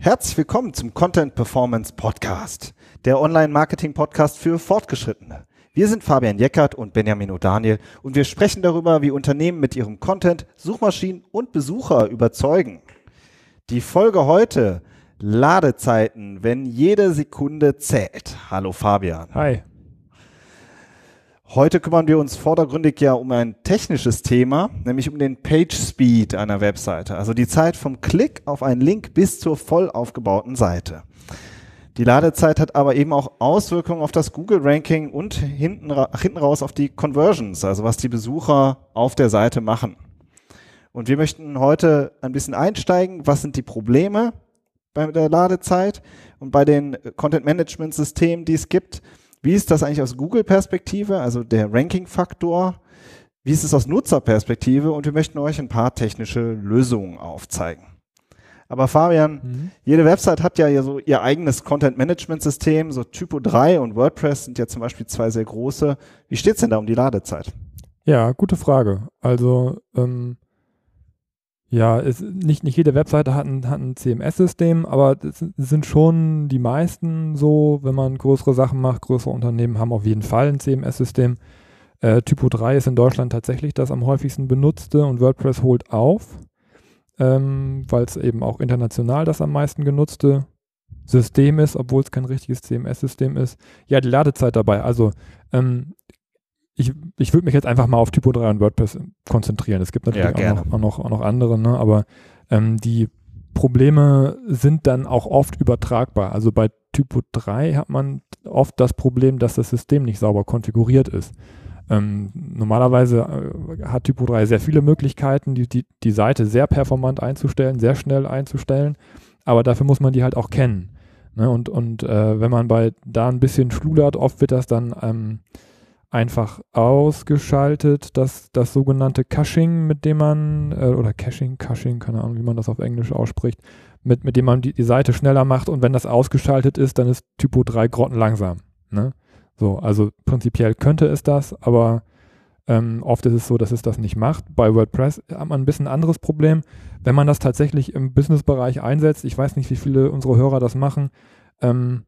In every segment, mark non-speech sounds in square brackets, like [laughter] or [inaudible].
Herzlich willkommen zum Content Performance Podcast, der Online-Marketing-Podcast für Fortgeschrittene. Wir sind Fabian Jeckert und Benjamin O'Daniel und wir sprechen darüber, wie Unternehmen mit ihrem Content Suchmaschinen und Besucher überzeugen. Die Folge heute Ladezeiten, wenn jede Sekunde zählt. Hallo Fabian. Hi. Heute kümmern wir uns vordergründig ja um ein technisches Thema, nämlich um den Page Speed einer Webseite, also die Zeit vom Klick auf einen Link bis zur voll aufgebauten Seite. Die Ladezeit hat aber eben auch Auswirkungen auf das Google-Ranking und hinten, hinten raus auf die Conversions, also was die Besucher auf der Seite machen. Und wir möchten heute ein bisschen einsteigen, was sind die Probleme bei der Ladezeit und bei den Content-Management-Systemen, die es gibt wie ist das eigentlich aus Google-Perspektive, also der Ranking-Faktor? Wie ist es aus Nutzerperspektive? Und wir möchten euch ein paar technische Lösungen aufzeigen. Aber Fabian, mhm. jede Website hat ja so ihr eigenes Content-Management-System. So Typo 3 und WordPress sind ja zum Beispiel zwei sehr große. Wie steht es denn da um die Ladezeit? Ja, gute Frage. Also ähm, ja, es, nicht, nicht jede Webseite hat ein, hat ein CMS-System, aber es sind schon die meisten so, wenn man größere Sachen macht, größere Unternehmen haben auf jeden Fall ein CMS-System. Äh, Typo 3 ist in Deutschland tatsächlich das am häufigsten benutzte und WordPress holt auf, ähm, weil es eben auch international das am meisten genutzte System ist, obwohl es kein richtiges CMS-System ist. Ja, die Ladezeit dabei. Also ähm, ich, ich würde mich jetzt einfach mal auf Typo 3 und WordPress konzentrieren. Es gibt natürlich ja, auch, noch, auch, noch, auch, noch, andere, ne? aber ähm, die Probleme sind dann auch oft übertragbar. Also bei Typo 3 hat man oft das Problem, dass das System nicht sauber konfiguriert ist. Ähm, normalerweise äh, hat Typo 3 sehr viele Möglichkeiten, die, die, die Seite sehr performant einzustellen, sehr schnell einzustellen, aber dafür muss man die halt auch kennen. Ne? Und, und äh, wenn man bei da ein bisschen schludert, oft wird das dann ähm, einfach ausgeschaltet, das, das sogenannte Caching, mit dem man, äh, oder Caching, Caching, keine Ahnung, wie man das auf Englisch ausspricht, mit, mit dem man die, die Seite schneller macht und wenn das ausgeschaltet ist, dann ist Typo 3 grottenlangsam. Ne? So, also prinzipiell könnte es das, aber ähm, oft ist es so, dass es das nicht macht. Bei WordPress hat man ein bisschen anderes Problem. Wenn man das tatsächlich im Businessbereich einsetzt, ich weiß nicht, wie viele unserer Hörer das machen, ähm,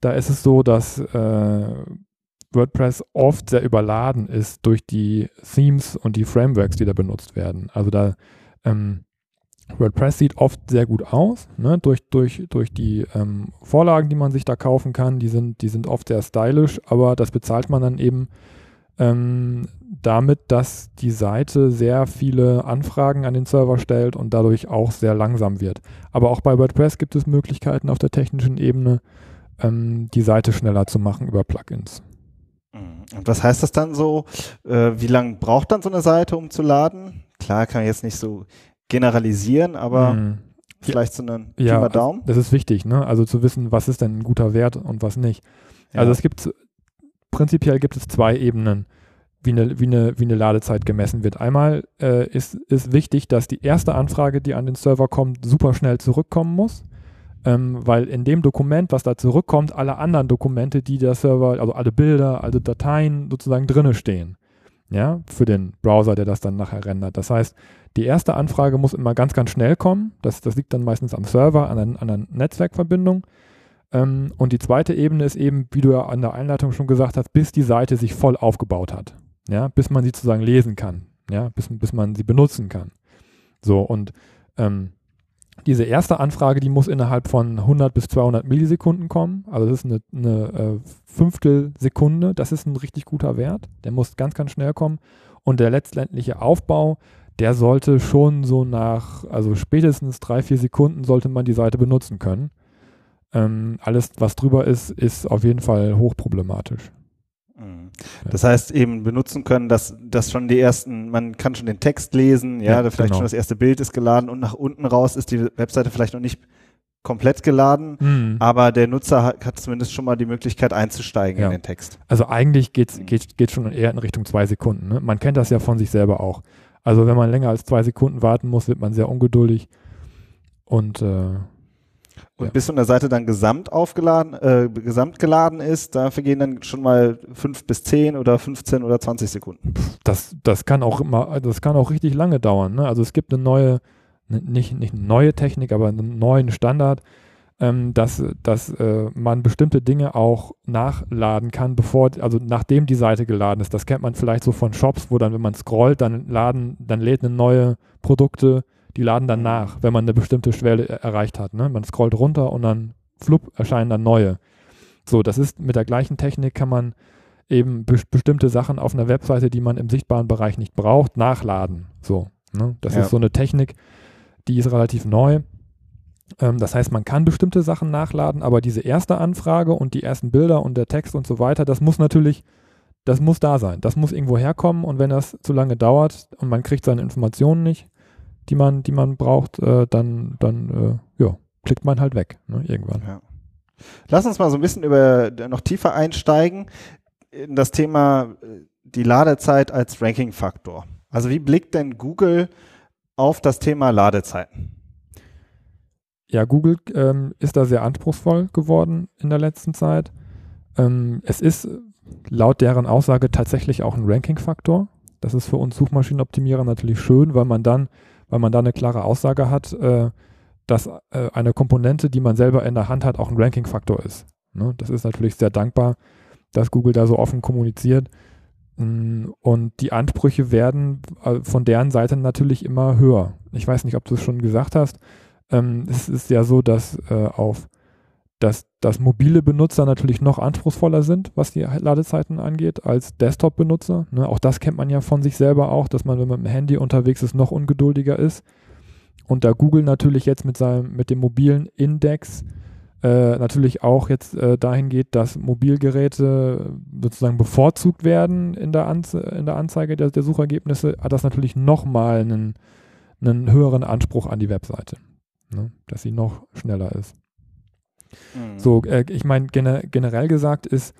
da ist es so, dass äh, WordPress oft sehr überladen ist durch die Themes und die Frameworks, die da benutzt werden. Also da ähm, WordPress sieht oft sehr gut aus, ne? durch, durch, durch die ähm, Vorlagen, die man sich da kaufen kann. Die sind, die sind oft sehr stylisch, aber das bezahlt man dann eben ähm, damit, dass die Seite sehr viele Anfragen an den Server stellt und dadurch auch sehr langsam wird. Aber auch bei WordPress gibt es Möglichkeiten auf der technischen Ebene, ähm, die Seite schneller zu machen über Plugins. Mhm. Und was heißt das dann so? Äh, wie lange braucht dann so eine Seite, um zu laden? Klar, kann ich jetzt nicht so generalisieren, aber mhm. vielleicht so einen ja, Daumen. Das ist wichtig, ne? Also zu wissen, was ist denn ein guter Wert und was nicht. Ja. Also es gibt prinzipiell gibt es zwei Ebenen, wie eine, wie eine, wie eine Ladezeit gemessen wird. Einmal äh, ist, ist wichtig, dass die erste Anfrage, die an den Server kommt, super schnell zurückkommen muss ähm, weil in dem Dokument, was da zurückkommt, alle anderen Dokumente, die der Server, also alle Bilder, alle Dateien sozusagen drinne stehen. Ja, für den Browser, der das dann nachher rendert. Das heißt, die erste Anfrage muss immer ganz, ganz schnell kommen. Das, das liegt dann meistens am Server, an einer, an einer Netzwerkverbindung. Ähm, und die zweite Ebene ist eben, wie du ja an der Einleitung schon gesagt hast, bis die Seite sich voll aufgebaut hat. Ja, bis man sie sozusagen lesen kann. Ja, bis, bis man sie benutzen kann. So, und ähm, diese erste Anfrage, die muss innerhalb von 100 bis 200 Millisekunden kommen. Also das ist eine, eine äh, Fünftelsekunde. Das ist ein richtig guter Wert. Der muss ganz, ganz schnell kommen. Und der letztendliche Aufbau, der sollte schon so nach, also spätestens drei, vier Sekunden sollte man die Seite benutzen können. Ähm, alles, was drüber ist, ist auf jeden Fall hochproblematisch. Mhm. Das heißt eben benutzen können, dass, dass schon die ersten, man kann schon den Text lesen, ja, ja vielleicht genau. schon das erste Bild ist geladen und nach unten raus ist die Webseite vielleicht noch nicht komplett geladen, mhm. aber der Nutzer hat, hat, zumindest schon mal die Möglichkeit einzusteigen ja. in den Text. Also eigentlich geht's, mhm. geht geht schon eher in Richtung zwei Sekunden. Ne? Man kennt das ja von sich selber auch. Also wenn man länger als zwei Sekunden warten muss, wird man sehr ungeduldig und äh, und ja. bis so eine Seite dann gesamt aufgeladen, äh, gesamt geladen ist, da vergehen dann schon mal fünf bis zehn oder 15 oder 20 Sekunden. Das, das kann auch immer, das kann auch richtig lange dauern. Ne? Also es gibt eine neue, ne, nicht, nicht eine neue Technik, aber einen neuen Standard. ähm, dass, dass äh, man bestimmte Dinge auch nachladen kann, bevor, also nachdem die Seite geladen ist. Das kennt man vielleicht so von Shops, wo dann, wenn man scrollt, dann laden, dann lädt eine neue Produkte, die laden dann nach, wenn man eine bestimmte Schwelle erreicht hat. Ne? Man scrollt runter und dann flupp erscheinen dann neue. So, das ist mit der gleichen Technik kann man eben be bestimmte Sachen auf einer Webseite, die man im sichtbaren Bereich nicht braucht, nachladen. So, ne? Das ja. ist so eine Technik, die ist relativ neu. Ähm, das heißt, man kann bestimmte Sachen nachladen, aber diese erste Anfrage und die ersten Bilder und der Text und so weiter, das muss natürlich, das muss da sein. Das muss irgendwo herkommen und wenn das zu lange dauert und man kriegt seine Informationen nicht, die man, die man braucht, äh, dann, dann äh, ja, klickt man halt weg, ne, irgendwann. Ja. Lass uns mal so ein bisschen über noch tiefer einsteigen in das Thema äh, die Ladezeit als Ranking-Faktor. Also wie blickt denn Google auf das Thema Ladezeiten? Ja, Google ähm, ist da sehr anspruchsvoll geworden in der letzten Zeit. Ähm, es ist laut deren Aussage tatsächlich auch ein Ranking-Faktor. Das ist für uns Suchmaschinenoptimierer natürlich schön, weil man dann, weil man da eine klare Aussage hat, äh, dass äh, eine Komponente, die man selber in der Hand hat, auch ein Ranking-Faktor ist. Ne? Das ist natürlich sehr dankbar, dass Google da so offen kommuniziert. Mm, und die Ansprüche werden äh, von deren Seite natürlich immer höher. Ich weiß nicht, ob du es schon gesagt hast. Ähm, es ist ja so, dass äh, auf dass, dass mobile Benutzer natürlich noch anspruchsvoller sind, was die Ladezeiten angeht, als Desktop-Benutzer. Ne? Auch das kennt man ja von sich selber auch, dass man, wenn man mit dem Handy unterwegs ist, noch ungeduldiger ist. Und da Google natürlich jetzt mit seinem, mit dem mobilen Index äh, natürlich auch jetzt äh, dahin geht, dass Mobilgeräte sozusagen bevorzugt werden in der, Anze in der Anzeige der, der, Suchergebnisse, hat das natürlich nochmal einen, einen höheren Anspruch an die Webseite, ne? dass sie noch schneller ist. Mhm. So, äh, ich meine, gene generell gesagt ist,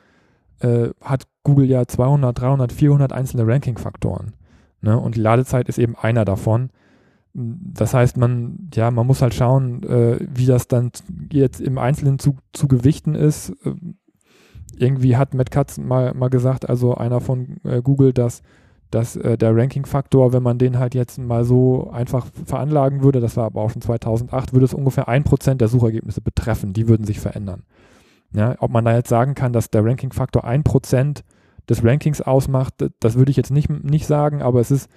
äh, hat Google ja 200, 300, 400 einzelne Ranking-Faktoren. Ne? Und die Ladezeit ist eben einer davon. Das heißt, man, ja, man muss halt schauen, äh, wie das dann jetzt im Einzelnen zu, zu gewichten ist. Äh, irgendwie hat Matt Katz mal, mal gesagt, also einer von äh, Google, dass, dass äh, der Ranking-Faktor, wenn man den halt jetzt mal so einfach veranlagen würde, das war aber auch schon 2008, würde es ungefähr ein Prozent der Suchergebnisse betreffen. Die würden sich verändern. Ja, ob man da jetzt sagen kann, dass der Ranking-Faktor ein Prozent des Rankings ausmacht, das würde ich jetzt nicht, nicht sagen, aber es ist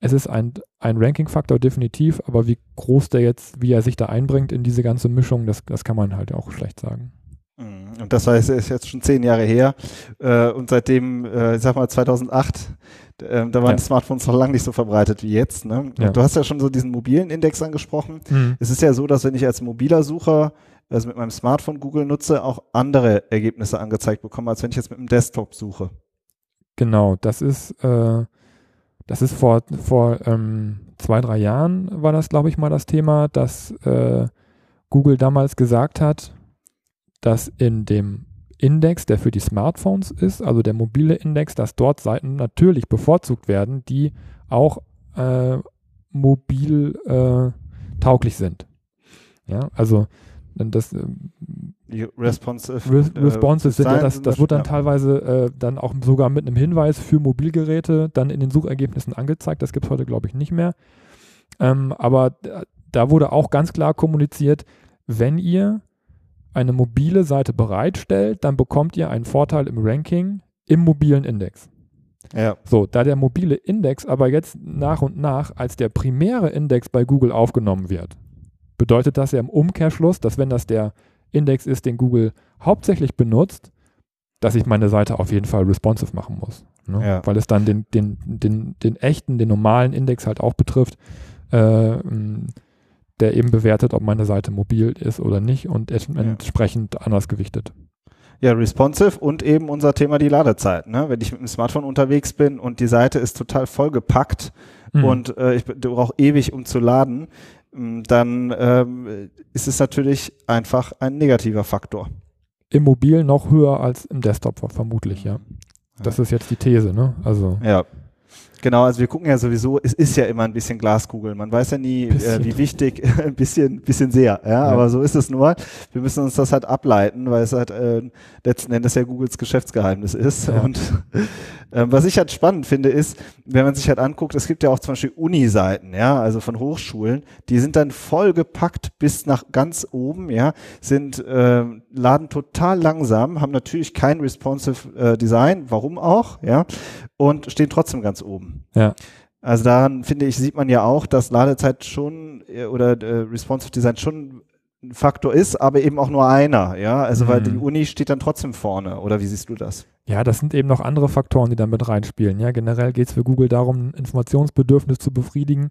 es ist ein, ein Ranking-Faktor definitiv, aber wie groß der jetzt, wie er sich da einbringt in diese ganze Mischung, das, das kann man halt auch schlecht sagen. Mhm. Und das heißt, er ist jetzt schon zehn Jahre her äh, und seitdem, äh, ich sag mal 2008, äh, da waren ja. die Smartphones noch lange nicht so verbreitet wie jetzt. Ne? Ja. Du hast ja schon so diesen mobilen Index angesprochen. Mhm. Es ist ja so, dass wenn ich als mobiler Sucher also mit meinem Smartphone Google nutze, auch andere Ergebnisse angezeigt bekomme, als wenn ich jetzt mit dem Desktop suche. Genau, das ist äh, das ist vor, vor ähm, zwei, drei Jahren war das, glaube ich, mal das Thema, dass äh, Google damals gesagt hat, dass in dem Index, der für die Smartphones ist, also der mobile Index, dass dort Seiten natürlich bevorzugt werden, die auch äh, mobil äh, tauglich sind. Ja, also das ähm, responsive, Res äh, responsive sind ja, das, das wird dann teilweise äh, dann auch sogar mit einem Hinweis für Mobilgeräte dann in den Suchergebnissen angezeigt. Das gibt es heute, glaube ich, nicht mehr. Ähm, aber da wurde auch ganz klar kommuniziert, wenn ihr eine mobile Seite bereitstellt, dann bekommt ihr einen Vorteil im Ranking im mobilen Index. Ja. So, da der mobile Index aber jetzt nach und nach als der primäre Index bei Google aufgenommen wird, bedeutet das ja im Umkehrschluss, dass wenn das der Index ist, den Google hauptsächlich benutzt, dass ich meine Seite auf jeden Fall responsive machen muss. Ne? Ja. Weil es dann den, den, den, den echten, den normalen Index halt auch betrifft, äh, der eben bewertet, ob meine Seite mobil ist oder nicht und entsprechend ja. anders gewichtet. Ja, responsive und eben unser Thema die Ladezeit. Ne? Wenn ich mit dem Smartphone unterwegs bin und die Seite ist total vollgepackt mhm. und äh, ich brauche ewig, um zu laden, ähm, dann ähm, ist es natürlich einfach ein negativer Faktor. Im Mobil noch höher als im Desktop vermutlich, ja. Das ja. ist jetzt die These, ne? Also. Ja. Genau, also wir gucken ja sowieso, es ist ja immer ein bisschen Glaskugel. Man weiß ja nie, äh, wie wichtig, [laughs] ein bisschen, bisschen sehr, ja, ja, aber so ist es nur. Wir müssen uns das halt ableiten, weil es halt äh, letzten Endes ja Googles Geschäftsgeheimnis ist. Ja. Und [laughs] äh, was ich halt spannend finde, ist, wenn man sich halt anguckt, es gibt ja auch zum Beispiel Uni-Seiten, ja, also von Hochschulen, die sind dann vollgepackt bis nach ganz oben, ja, sind äh, laden total langsam, haben natürlich kein responsive äh, Design, warum auch, ja, und stehen trotzdem ganz oben. Ja. Also daran finde ich, sieht man ja auch, dass Ladezeit schon äh, oder äh, responsive Design schon ein Faktor ist, aber eben auch nur einer, ja. Also mhm. weil die Uni steht dann trotzdem vorne, oder wie siehst du das? Ja, das sind eben noch andere Faktoren, die dann mit reinspielen. Ja, generell geht es für Google darum, ein Informationsbedürfnis zu befriedigen.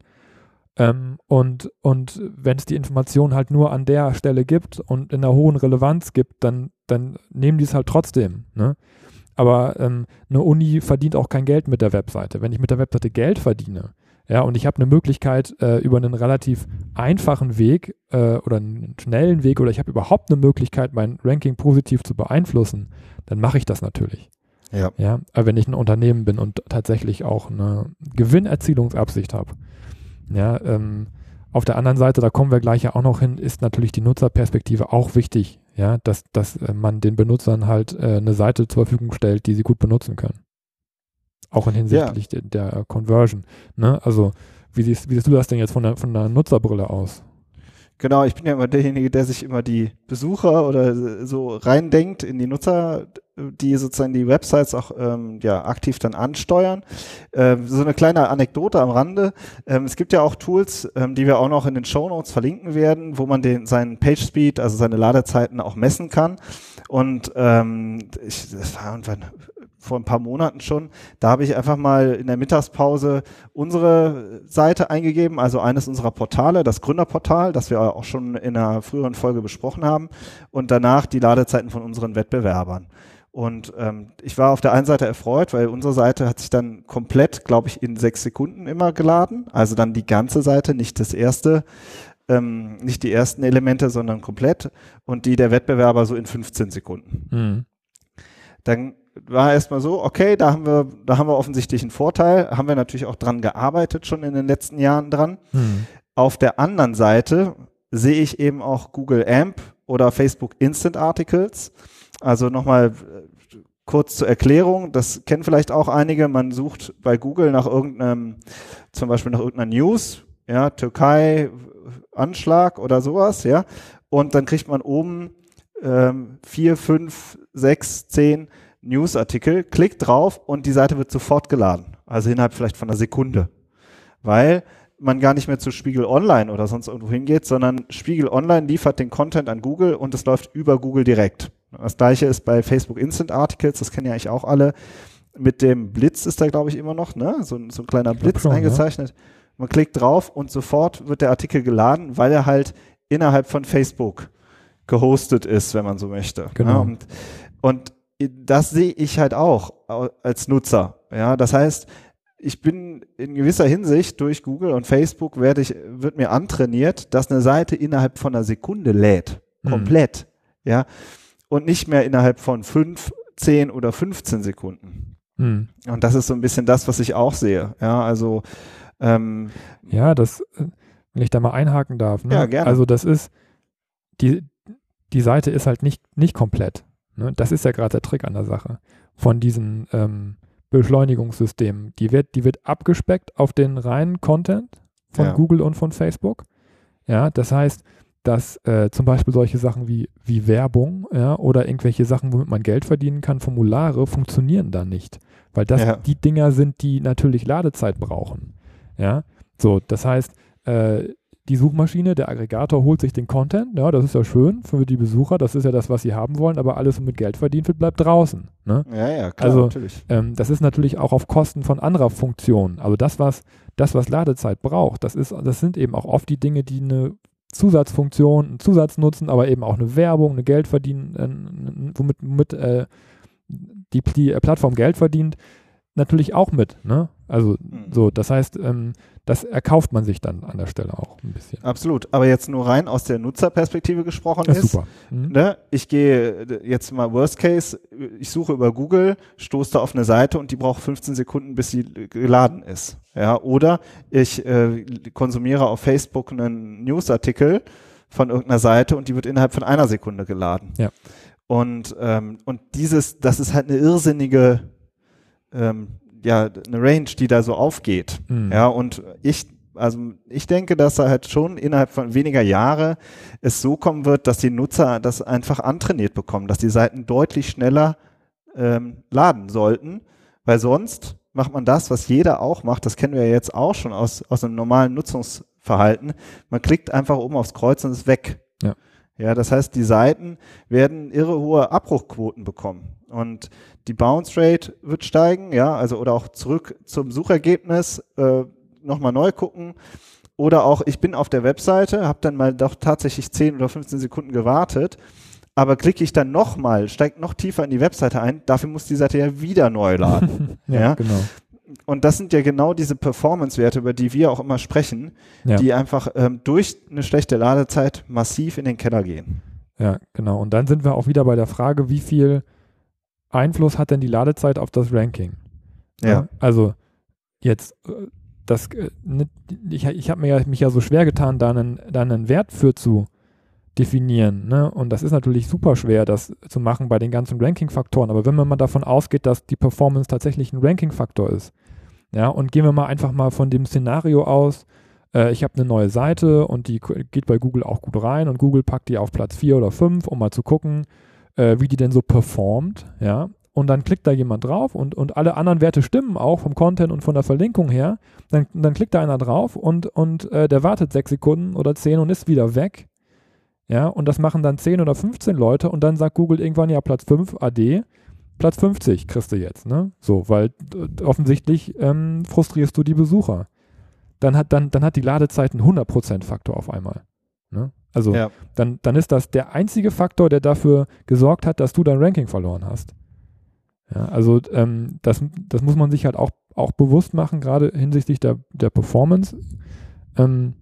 Ähm, und und wenn es die Information halt nur an der Stelle gibt und in einer hohen Relevanz gibt, dann, dann nehmen die es halt trotzdem. Ne? Aber ähm, eine Uni verdient auch kein Geld mit der Webseite. Wenn ich mit der Webseite Geld verdiene, ja, und ich habe eine Möglichkeit äh, über einen relativ einfachen Weg äh, oder einen schnellen Weg oder ich habe überhaupt eine Möglichkeit, mein Ranking positiv zu beeinflussen, dann mache ich das natürlich. Ja. ja. Aber wenn ich ein Unternehmen bin und tatsächlich auch eine Gewinnerzielungsabsicht habe, ja, ähm, auf der anderen Seite, da kommen wir gleich ja auch noch hin, ist natürlich die Nutzerperspektive auch wichtig, ja, dass, dass äh, man den Benutzern halt äh, eine Seite zur Verfügung stellt, die sie gut benutzen können. Auch in hinsichtlich ja. der, der, Conversion. Ne? Also, wie siehst, wie siehst du das denn jetzt von der, von der Nutzerbrille aus? Genau, ich bin ja immer derjenige, der sich immer die Besucher oder so reindenkt in die Nutzer, die sozusagen die Websites auch ähm, ja, aktiv dann ansteuern. Ähm, so eine kleine Anekdote am Rande. Ähm, es gibt ja auch Tools, ähm, die wir auch noch in den Show Notes verlinken werden, wo man den, seinen Page Speed, also seine Ladezeiten auch messen kann. Und ähm, ich, das war irgendwann vor ein paar Monaten schon. Da habe ich einfach mal in der Mittagspause unsere Seite eingegeben, also eines unserer Portale, das Gründerportal, das wir auch schon in einer früheren Folge besprochen haben, und danach die Ladezeiten von unseren Wettbewerbern. Und ähm, ich war auf der einen Seite erfreut, weil unsere Seite hat sich dann komplett, glaube ich, in sechs Sekunden immer geladen. Also dann die ganze Seite, nicht das erste, ähm, nicht die ersten Elemente, sondern komplett. Und die der Wettbewerber so in 15 Sekunden. Mhm. Dann war erstmal so, okay, da haben wir, da haben wir offensichtlich einen Vorteil, haben wir natürlich auch dran gearbeitet, schon in den letzten Jahren dran. Hm. Auf der anderen Seite sehe ich eben auch Google AMP oder Facebook Instant Articles. Also nochmal äh, kurz zur Erklärung, das kennen vielleicht auch einige, man sucht bei Google nach irgendeinem, zum Beispiel nach irgendeiner News, ja, Türkei, Anschlag oder sowas, ja, und dann kriegt man oben ähm, vier, fünf, sechs, zehn Newsartikel, klickt drauf und die Seite wird sofort geladen. Also innerhalb vielleicht von einer Sekunde. Weil man gar nicht mehr zu Spiegel Online oder sonst irgendwo hingeht, sondern Spiegel Online liefert den Content an Google und es läuft über Google direkt. Das gleiche ist bei Facebook Instant Articles, das kennen ja eigentlich auch alle. Mit dem Blitz ist da, glaube ich, immer noch, ne? So, so ein kleiner Blitz schon, eingezeichnet. Ja. Man klickt drauf und sofort wird der Artikel geladen, weil er halt innerhalb von Facebook gehostet ist, wenn man so möchte. Genau. Ja, und, und das sehe ich halt auch als Nutzer. Ja, das heißt, ich bin in gewisser Hinsicht durch Google und Facebook werde ich, wird mir antrainiert, dass eine Seite innerhalb von einer Sekunde lädt. Mhm. Komplett. Mhm. Ja. Und nicht mehr innerhalb von fünf, zehn oder 15 Sekunden. Mhm. Und das ist so ein bisschen das, was ich auch sehe. Ja, also, ähm, Ja, das, äh, wenn ich da mal einhaken darf. Ne? Ja, gerne. Also das ist, die, die Seite ist halt nicht, nicht komplett. Ne? Das ist ja gerade der Trick an der Sache von diesen ähm, Beschleunigungssystemen. Die wird, die wird abgespeckt auf den reinen Content von ja. Google und von Facebook. Ja, das heißt, dass äh, zum Beispiel solche Sachen wie, wie Werbung ja, oder irgendwelche Sachen, womit man Geld verdienen kann, Formulare, funktionieren da nicht. Weil das ja. die Dinger sind, die natürlich Ladezeit brauchen. Ja, so, das heißt, äh, die Suchmaschine, der Aggregator holt sich den Content, ja, das ist ja schön für die Besucher, das ist ja das, was sie haben wollen, aber alles, was mit Geld verdient wird, bleibt draußen. Ne? Ja, ja, klar, also, natürlich. Ähm, das ist natürlich auch auf Kosten von anderer Funktionen. Also das, was, das, was Ladezeit braucht, das ist, das sind eben auch oft die Dinge, die eine Zusatzfunktion, einen Zusatz nutzen, aber eben auch eine Werbung, eine Geld verdienen, äh, womit, womit äh, die, die Plattform Geld verdient, natürlich auch mit, ne? Also so, das heißt, ähm, das erkauft man sich dann an der Stelle auch ein bisschen. Absolut. Aber jetzt nur rein aus der Nutzerperspektive gesprochen Das ist. ist super. Mhm. Ne? Ich gehe äh, jetzt mal Worst Case, ich suche über Google, stoße da auf eine Seite und die braucht 15 Sekunden, bis sie geladen ist. Ja, oder ich äh, konsumiere auf Facebook einen Newsartikel von irgendeiner Seite und die wird innerhalb von einer Sekunde geladen. Ja. Und, ähm, und dieses, das ist halt eine irrsinnige, ähm, ja, eine Range, die da so aufgeht. Mhm. Ja, und ich, also ich denke, dass da halt schon innerhalb von weniger Jahre es so kommen wird, dass die Nutzer das einfach antrainiert bekommen, dass die Seiten deutlich schneller ähm, laden sollten, weil sonst macht man das, was jeder auch macht, das kennen wir ja jetzt auch schon aus, aus einem normalen Nutzungsverhalten. Man klickt einfach oben aufs Kreuz und ist weg. Ja. Ja, das heißt, die Seiten werden irre hohe Abbruchquoten bekommen. Und die Bounce Rate wird steigen, ja, also oder auch zurück zum Suchergebnis, äh, nochmal neu gucken. Oder auch, ich bin auf der Webseite, habe dann mal doch tatsächlich 10 oder 15 Sekunden gewartet, aber klicke ich dann nochmal, steigt noch tiefer in die Webseite ein, dafür muss die Seite ja wieder neu laden. [laughs] ja, ja. genau. Und das sind ja genau diese Performance-Werte, über die wir auch immer sprechen, Ja. die einfach ähm, durch eine schlechte Ladezeit massiv in den Keller gehen. Ja, genau. Und dann sind wir auch wieder bei der Frage, wie viel Einfluss hat denn die Ladezeit auf das Ranking? Ja. Also jetzt, äh, das, äh, nicht- ich, ich habe mir ja, mich ja so schwer getan, da einen, da einen Wert für zu definieren. Ne? Und das ist natürlich super schwer, das zu machen bei den ganzen Ranking-Faktoren. Aber wenn man mal davon ausgeht, dass die Performance tatsächlich ein Ranking-Faktor ist, ja, und gehen wir mal einfach mal von dem Szenario aus, äh, ich habe eine neue Seite und die geht bei Google auch gut rein und Google packt die auf Platz 4 oder 5, um mal zu gucken, äh, wie die denn so performt, ja. Und dann klickt da jemand drauf und, und alle anderen Werte stimmen auch vom Content und von der Verlinkung her. Dann, dann klickt da einer drauf und, und äh, der wartet sechs Sekunden oder zehn und ist wieder weg. Ja, und das machen dann 10 oder 15 Leute und dann sagt Google irgendwann ja Platz 5 AD, Platz 50 kriegst du jetzt, ne? So, weil offensichtlich ähm, frustrierst du die Besucher. Dann hat, dann, dann hat die Ladezeit einen 100% Faktor auf einmal. Ne? Also Ja. dann, dann ist das der einzige Faktor, der dafür gesorgt hat, dass du dein Ranking verloren hast. Ja, also ähm, das, das muss man sich halt auch, auch bewusst machen, gerade hinsichtlich der, der Performance, ähm,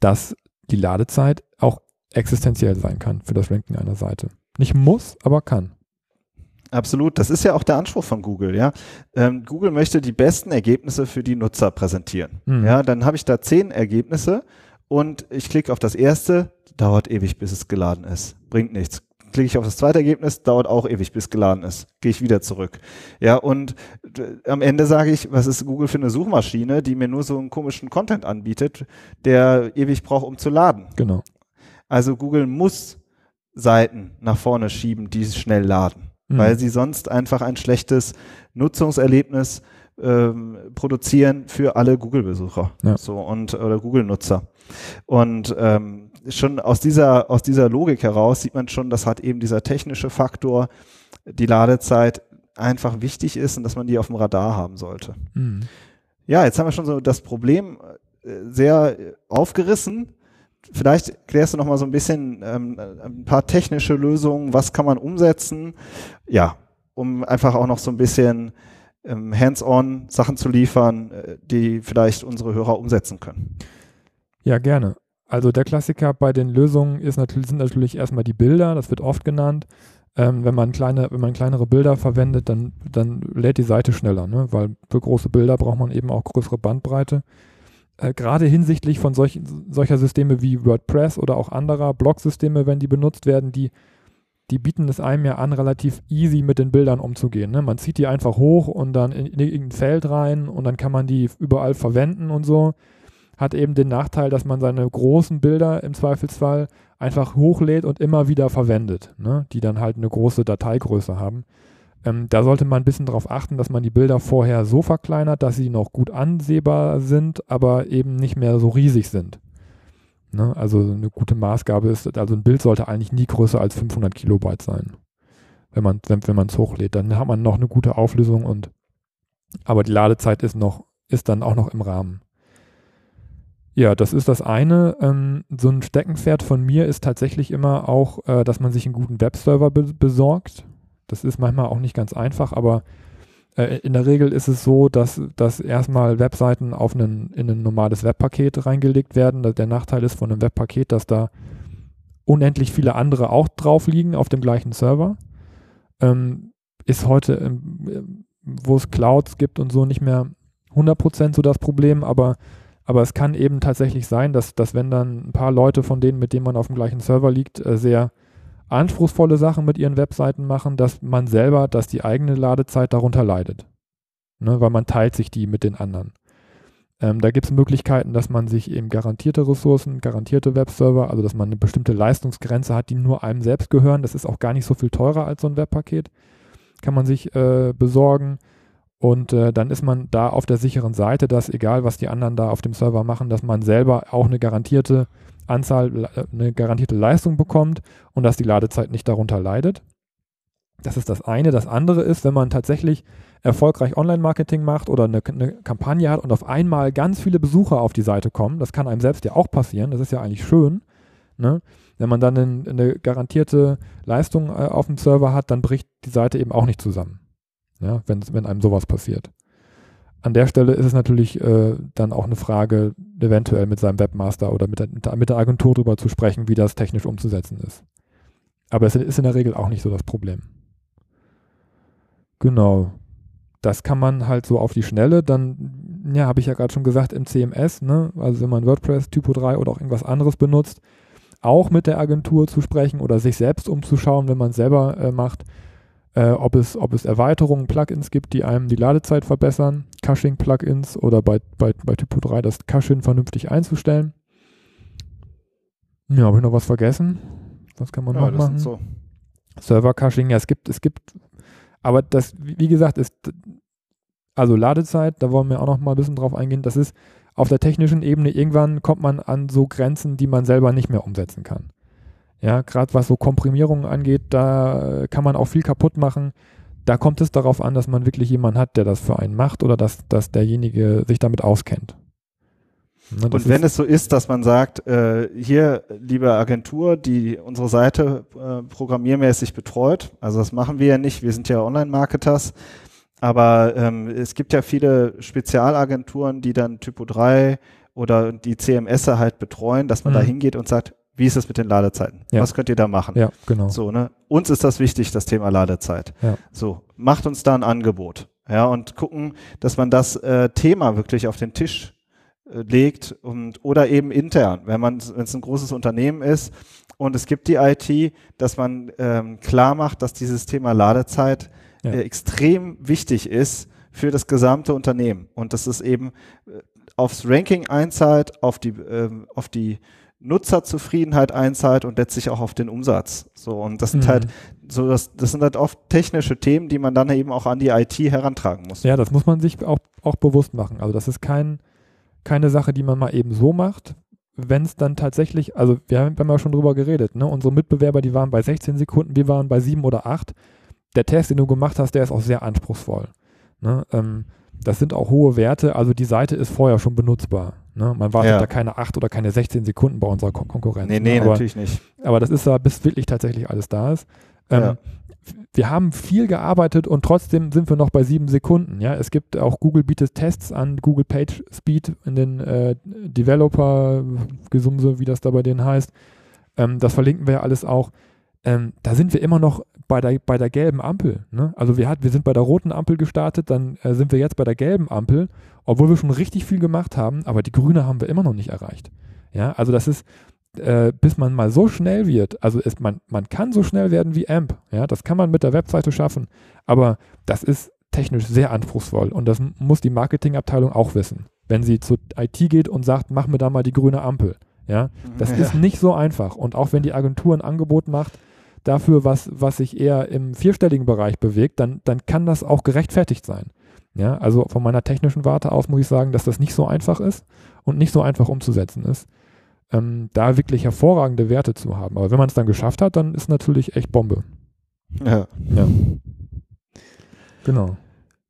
dass die Ladezeit auch existenziell sein kann für das Ranking einer Seite. Nicht muss, aber kann. Absolut, das ist ja auch der Anspruch von Google, ja. Ähm, Google möchte die besten Ergebnisse für die Nutzer präsentieren. Mhm. Ja, dann habe ich da zehn Ergebnisse und ich klicke auf das erste, dauert ewig, bis es geladen ist. Bringt nichts. Klicke ich auf das zweite Ergebnis, dauert auch ewig, bis geladen ist. Gehe ich wieder zurück. Ja, und äh, am Ende sage ich, was ist Google für eine Suchmaschine, die mir nur so einen komischen Content anbietet, der ewig braucht, um zu laden. Genau. Also Google muss Seiten nach vorne schieben, die schnell laden Mhm. weil sie sonst einfach ein schlechtes Nutzungserlebnis ähm, produzieren für alle Google-Besucher Ja. so und oder Google-Nutzer. Und ähm, schon aus dieser aus dieser Logik heraus sieht man schon, dass halt eben dieser technische Faktor, die Ladezeit einfach wichtig ist und dass man die auf dem Radar haben sollte. Mhm. Ja, jetzt haben wir schon so das Problem äh, sehr aufgerissen. Vielleicht klärst du noch mal so ein bisschen ähm, ein paar technische Lösungen, was kann man umsetzen? Ja, um einfach auch noch so ein bisschen ähm, hands-on Sachen zu liefern, äh, die vielleicht unsere Hörer umsetzen können. Ja, gerne. Also der Klassiker bei den Lösungen ist natürlich, sind natürlich erstmal die Bilder, das wird oft genannt. Ähm, wenn, man kleine, wenn man kleinere Bilder verwendet, dann, dann lädt die Seite schneller, ne? weil für große Bilder braucht man eben auch größere Bandbreite. Äh, Gerade hinsichtlich von solch, solcher Systeme wie WordPress oder auch anderer Blog-Systeme, wenn die benutzt werden, die, die bieten es einem ja an, relativ easy mit den Bildern umzugehen. Ne? Man zieht die einfach hoch und dann in, in irgendein Feld rein und dann kann man die überall verwenden und so hat eben den Nachteil, dass man seine großen Bilder im Zweifelsfall einfach hochlädt und immer wieder verwendet, ne? die dann halt eine große Dateigröße haben. Ähm, da sollte man ein bisschen darauf achten, dass man die Bilder vorher so verkleinert, dass sie noch gut ansehbar sind, aber eben nicht mehr so riesig sind. Ne? Also eine gute Maßgabe ist, also ein Bild sollte eigentlich nie größer als 500 Kilobyte sein, wenn man wenn, es hochlädt. Dann hat man noch eine gute Auflösung und aber die Ladezeit ist noch ist dann auch noch im Rahmen. Ja, das ist das eine. Ähm, so ein Steckenpferd von mir ist tatsächlich immer auch, äh, dass man sich einen guten Webserver be besorgt. Das ist manchmal auch nicht ganz einfach, aber Äh, in der Regel ist es so, dass, dass erstmal Webseiten auf einen, in ein normales Webpaket reingelegt werden. Der Nachteil ist von einem Webpaket, dass da unendlich viele andere auch drauf liegen auf dem gleichen Server. Ähm, ist heute, ähm, wo es Clouds gibt und so, nicht mehr 100% so das Problem, aber, aber es kann eben tatsächlich sein, dass, dass wenn dann ein paar Leute von denen, mit denen man auf dem gleichen Server liegt, äh, sehr anspruchsvolle Sachen mit ihren Webseiten machen, dass man selber, dass die eigene Ladezeit darunter leidet. Ne, weil man teilt sich die mit den anderen. Ähm, da gibt es Möglichkeiten, dass man sich eben garantierte Ressourcen, garantierte Webserver, also dass man eine bestimmte Leistungsgrenze hat, die nur einem selbst gehören. Das ist auch gar nicht so viel teurer als so ein Webpaket. Kann man sich äh, besorgen. Und äh, dann ist man da auf der sicheren Seite, dass egal was die anderen da auf dem Server machen, dass man selber auch eine garantierte Anzahl, äh, eine garantierte Leistung bekommt und dass die Ladezeit nicht darunter leidet. Das ist das eine. Das andere ist, wenn man tatsächlich erfolgreich Online-Marketing macht oder eine, eine, Kampagne hat und auf einmal ganz viele Besucher auf die Seite kommen, das kann einem selbst ja auch passieren, das ist ja eigentlich schön. Ne? Wenn man dann eine, eine garantierte Leistung äh, auf dem Server hat, dann bricht die Seite eben auch nicht zusammen ja, wenn, wenn einem sowas passiert. An der Stelle ist es natürlich äh, dann auch eine Frage, eventuell mit seinem Webmaster oder mit der, mit der Agentur darüber zu sprechen, wie das technisch umzusetzen ist. Aber es ist in der Regel auch nicht so das Problem. Genau. Das kann man halt so auf die Schnelle, dann, ja, habe ich ja gerade schon gesagt, im CMS, ne, also wenn man WordPress, Typo 3 oder auch irgendwas anderes benutzt, auch mit der Agentur zu sprechen oder sich selbst umzuschauen, wenn man es selber äh, macht, äh, ob, es, ob es Erweiterungen, Plugins gibt, die einem die Ladezeit verbessern, Caching-Plugins oder bei, bei, bei Typo 3 das Caching vernünftig einzustellen. Ja, habe ich noch was vergessen? Was kann man ja, noch machen? So. Server-Caching, ja, es gibt, es gibt, aber das, wie gesagt, ist, also Ladezeit, da wollen wir auch noch mal ein bisschen drauf eingehen, das ist auf der technischen Ebene, irgendwann kommt man an so Grenzen, die man selber nicht mehr umsetzen kann. Ja, gerade was so Komprimierungen angeht, da kann man auch viel kaputt machen. Da kommt es darauf an, dass man wirklich jemanden hat, der das für einen macht oder dass, dass derjenige sich damit auskennt. Ne, und wenn es so ist, dass man sagt, äh, hier, liebe Agentur, die unsere Seite äh, programmiermäßig betreut, also das machen wir ja nicht, wir sind ja Online-Marketers, aber ähm, es gibt ja viele Spezialagenturen, die dann Typo 3 oder die CMS halt betreuen, dass man mhm. da hingeht und sagt, wie ist es mit den Ladezeiten? Ja. Was könnt ihr da machen? Ja, genau. So, ne? Uns ist das wichtig, das Thema Ladezeit. Ja. So, macht uns da ein Angebot. Ja, und gucken, dass man das äh, Thema wirklich auf den Tisch äh, legt und oder eben intern, wenn man, wenn es ein großes Unternehmen ist und es gibt die IT, dass man ähm, klar macht, dass dieses Thema Ladezeit ja. äh, extrem wichtig ist für das gesamte Unternehmen und dass es eben äh, aufs Ranking einzahlt, auf die, äh, auf die Nutzerzufriedenheit einzahlt und letztlich auch auf den Umsatz. So und das sind mhm. halt so das, das sind halt oft technische Themen, die man dann eben auch an die IT herantragen muss. Ja, das muss man sich auch, auch bewusst machen. Also das ist kein, keine Sache, die man mal eben so macht. Wenn es dann tatsächlich, also wir haben, wir haben ja schon drüber geredet, ne? Unsere Mitbewerber, die waren bei 16 Sekunden, wir waren bei 7 oder 8. Der Test, den du gemacht hast, der ist auch sehr anspruchsvoll. Ne? Ähm, das sind auch hohe Werte, also die Seite ist vorher schon benutzbar. Ne? Man wartet ja. da keine 8 oder keine 16 Sekunden bei unserer Kon Konkurrenz. Nee, nee, ne? aber, natürlich nicht. Aber das ist da, bis wirklich tatsächlich alles da ist. Ähm, ja. Wir haben viel gearbeitet und trotzdem sind wir noch bei sieben Sekunden. Ja, es gibt auch Google bietet Tests an, Google Page Speed in den äh, Developer-Gesumse, wie das da bei denen heißt. Ähm, das verlinken wir ja alles auch. Ähm, da sind wir immer noch bei der, bei der gelben Ampel. Ne? Also wir, hat, wir sind bei der roten Ampel gestartet, dann äh, sind wir jetzt bei der gelben Ampel, obwohl wir schon richtig viel gemacht haben, aber die grüne haben wir immer noch nicht erreicht. Ja, also das ist, äh, bis man mal so schnell wird, also ist, man, man kann so schnell werden wie AMP, ja, das kann man mit der Webseite schaffen, aber das ist technisch sehr anspruchsvoll und das muss die Marketingabteilung auch wissen. Wenn sie zu IT geht und sagt, mach mir da mal die grüne Ampel, ja, das ja. ist nicht so einfach und auch wenn die Agentur ein Angebot macht, dafür, was, was sich eher im vierstelligen Bereich bewegt, dann, dann kann das auch gerechtfertigt sein. Ja, also von meiner technischen Warte aus muss ich sagen, dass das nicht so einfach ist und nicht so einfach umzusetzen ist, ähm, da wirklich hervorragende Werte zu haben. Aber wenn man es dann geschafft hat, dann ist natürlich echt Bombe. Ja. ja. Genau.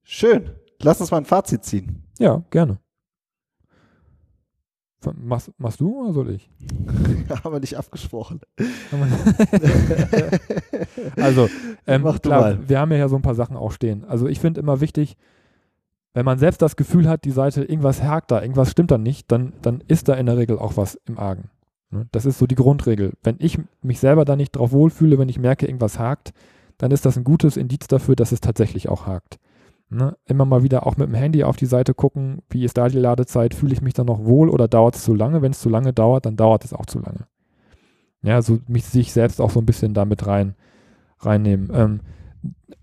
Schön. Lass uns mal ein Fazit ziehen. Ja, gerne. Machst, machst du oder soll ich? [laughs] Haben wir nicht abgesprochen. [laughs] Also, ähm, Mach klar, mal. wir haben ja so ein paar Sachen auch stehen. Also ich finde immer wichtig, wenn man selbst das Gefühl hat, die Seite, irgendwas hakt da, irgendwas stimmt da nicht, dann, dann ist da in der Regel auch was im Argen. Ne? Das ist so die Grundregel. Wenn ich mich selber da nicht drauf wohlfühle, wenn ich merke, irgendwas hakt, dann ist das ein gutes Indiz dafür, dass es tatsächlich auch hakt. Ne? Immer mal wieder auch mit dem Handy auf die Seite gucken, wie ist da die Ladezeit, fühle ich mich da noch wohl oder dauert es zu lange? Wenn es zu lange dauert, dann dauert es auch zu lange. Ja, so mich sich selbst auch so ein bisschen damit rein, reinnehmen. Ähm,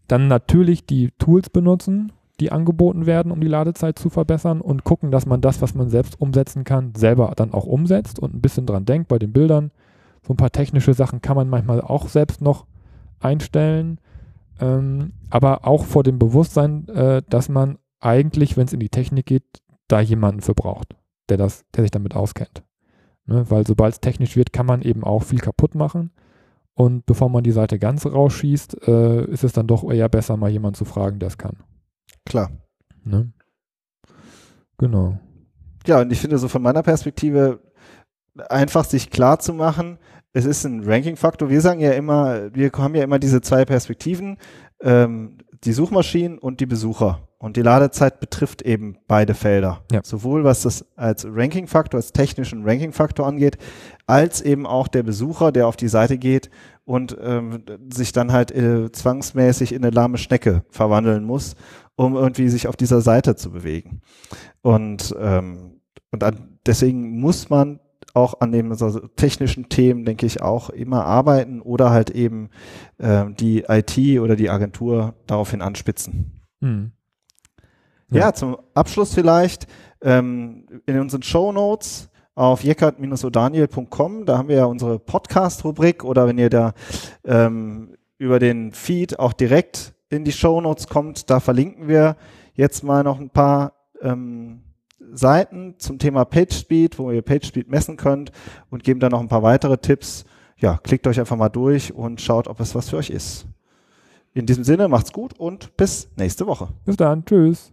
dann natürlich die Tools benutzen, die angeboten werden, um die Ladezeit zu verbessern und gucken, dass man das, was man selbst umsetzen kann, selber dann auch umsetzt und ein bisschen dran denkt bei den Bildern. So ein paar technische Sachen kann man manchmal auch selbst noch einstellen, ähm, aber auch vor dem Bewusstsein, äh, dass man eigentlich, wenn es in die Technik geht, da jemanden für braucht, der das, der sich damit auskennt. Ne? Weil sobald es technisch wird, kann man eben auch viel kaputt machen. Und bevor man die Seite ganz rausschießt, äh, ist es dann doch eher besser, mal jemanden zu fragen, der es kann. Klar. Ne? Genau. Ja, und ich finde so von meiner Perspektive einfach sich klar zu machen, es ist ein Ranking-Faktor. Wir sagen ja immer, wir haben ja immer diese zwei Perspektiven, ähm, die Suchmaschinen und die Besucher. Und die Ladezeit betrifft eben beide Felder. Ja. Sowohl was das als Ranking-Faktor, als technischen Ranking-Faktor angeht, als eben auch der Besucher, der auf die Seite geht und ähm, sich dann halt äh, zwangsmäßig in eine lahme Schnecke verwandeln muss, um irgendwie sich auf dieser Seite zu bewegen. Und, ähm, und an, deswegen muss man auch an den also technischen Themen, denke ich, auch immer arbeiten oder halt eben ähm, die IT oder die Agentur daraufhin anspitzen. Hm. Ja, Ja. zum Abschluss vielleicht ähm, in unseren Show Notes auf jeckert-odaniel.com, da haben wir ja unsere Podcast-Rubrik oder wenn ihr da ähm, über den Feed auch direkt in die Show Notes kommt, da verlinken wir jetzt mal noch ein paar ähm, Seiten zum Thema PageSpeed, wo ihr PageSpeed messen könnt und geben dann noch ein paar weitere Tipps. Ja, klickt euch einfach mal durch und schaut, ob es was für euch ist. In diesem Sinne, macht's gut und bis nächste Woche. Bis dann. Tschüss.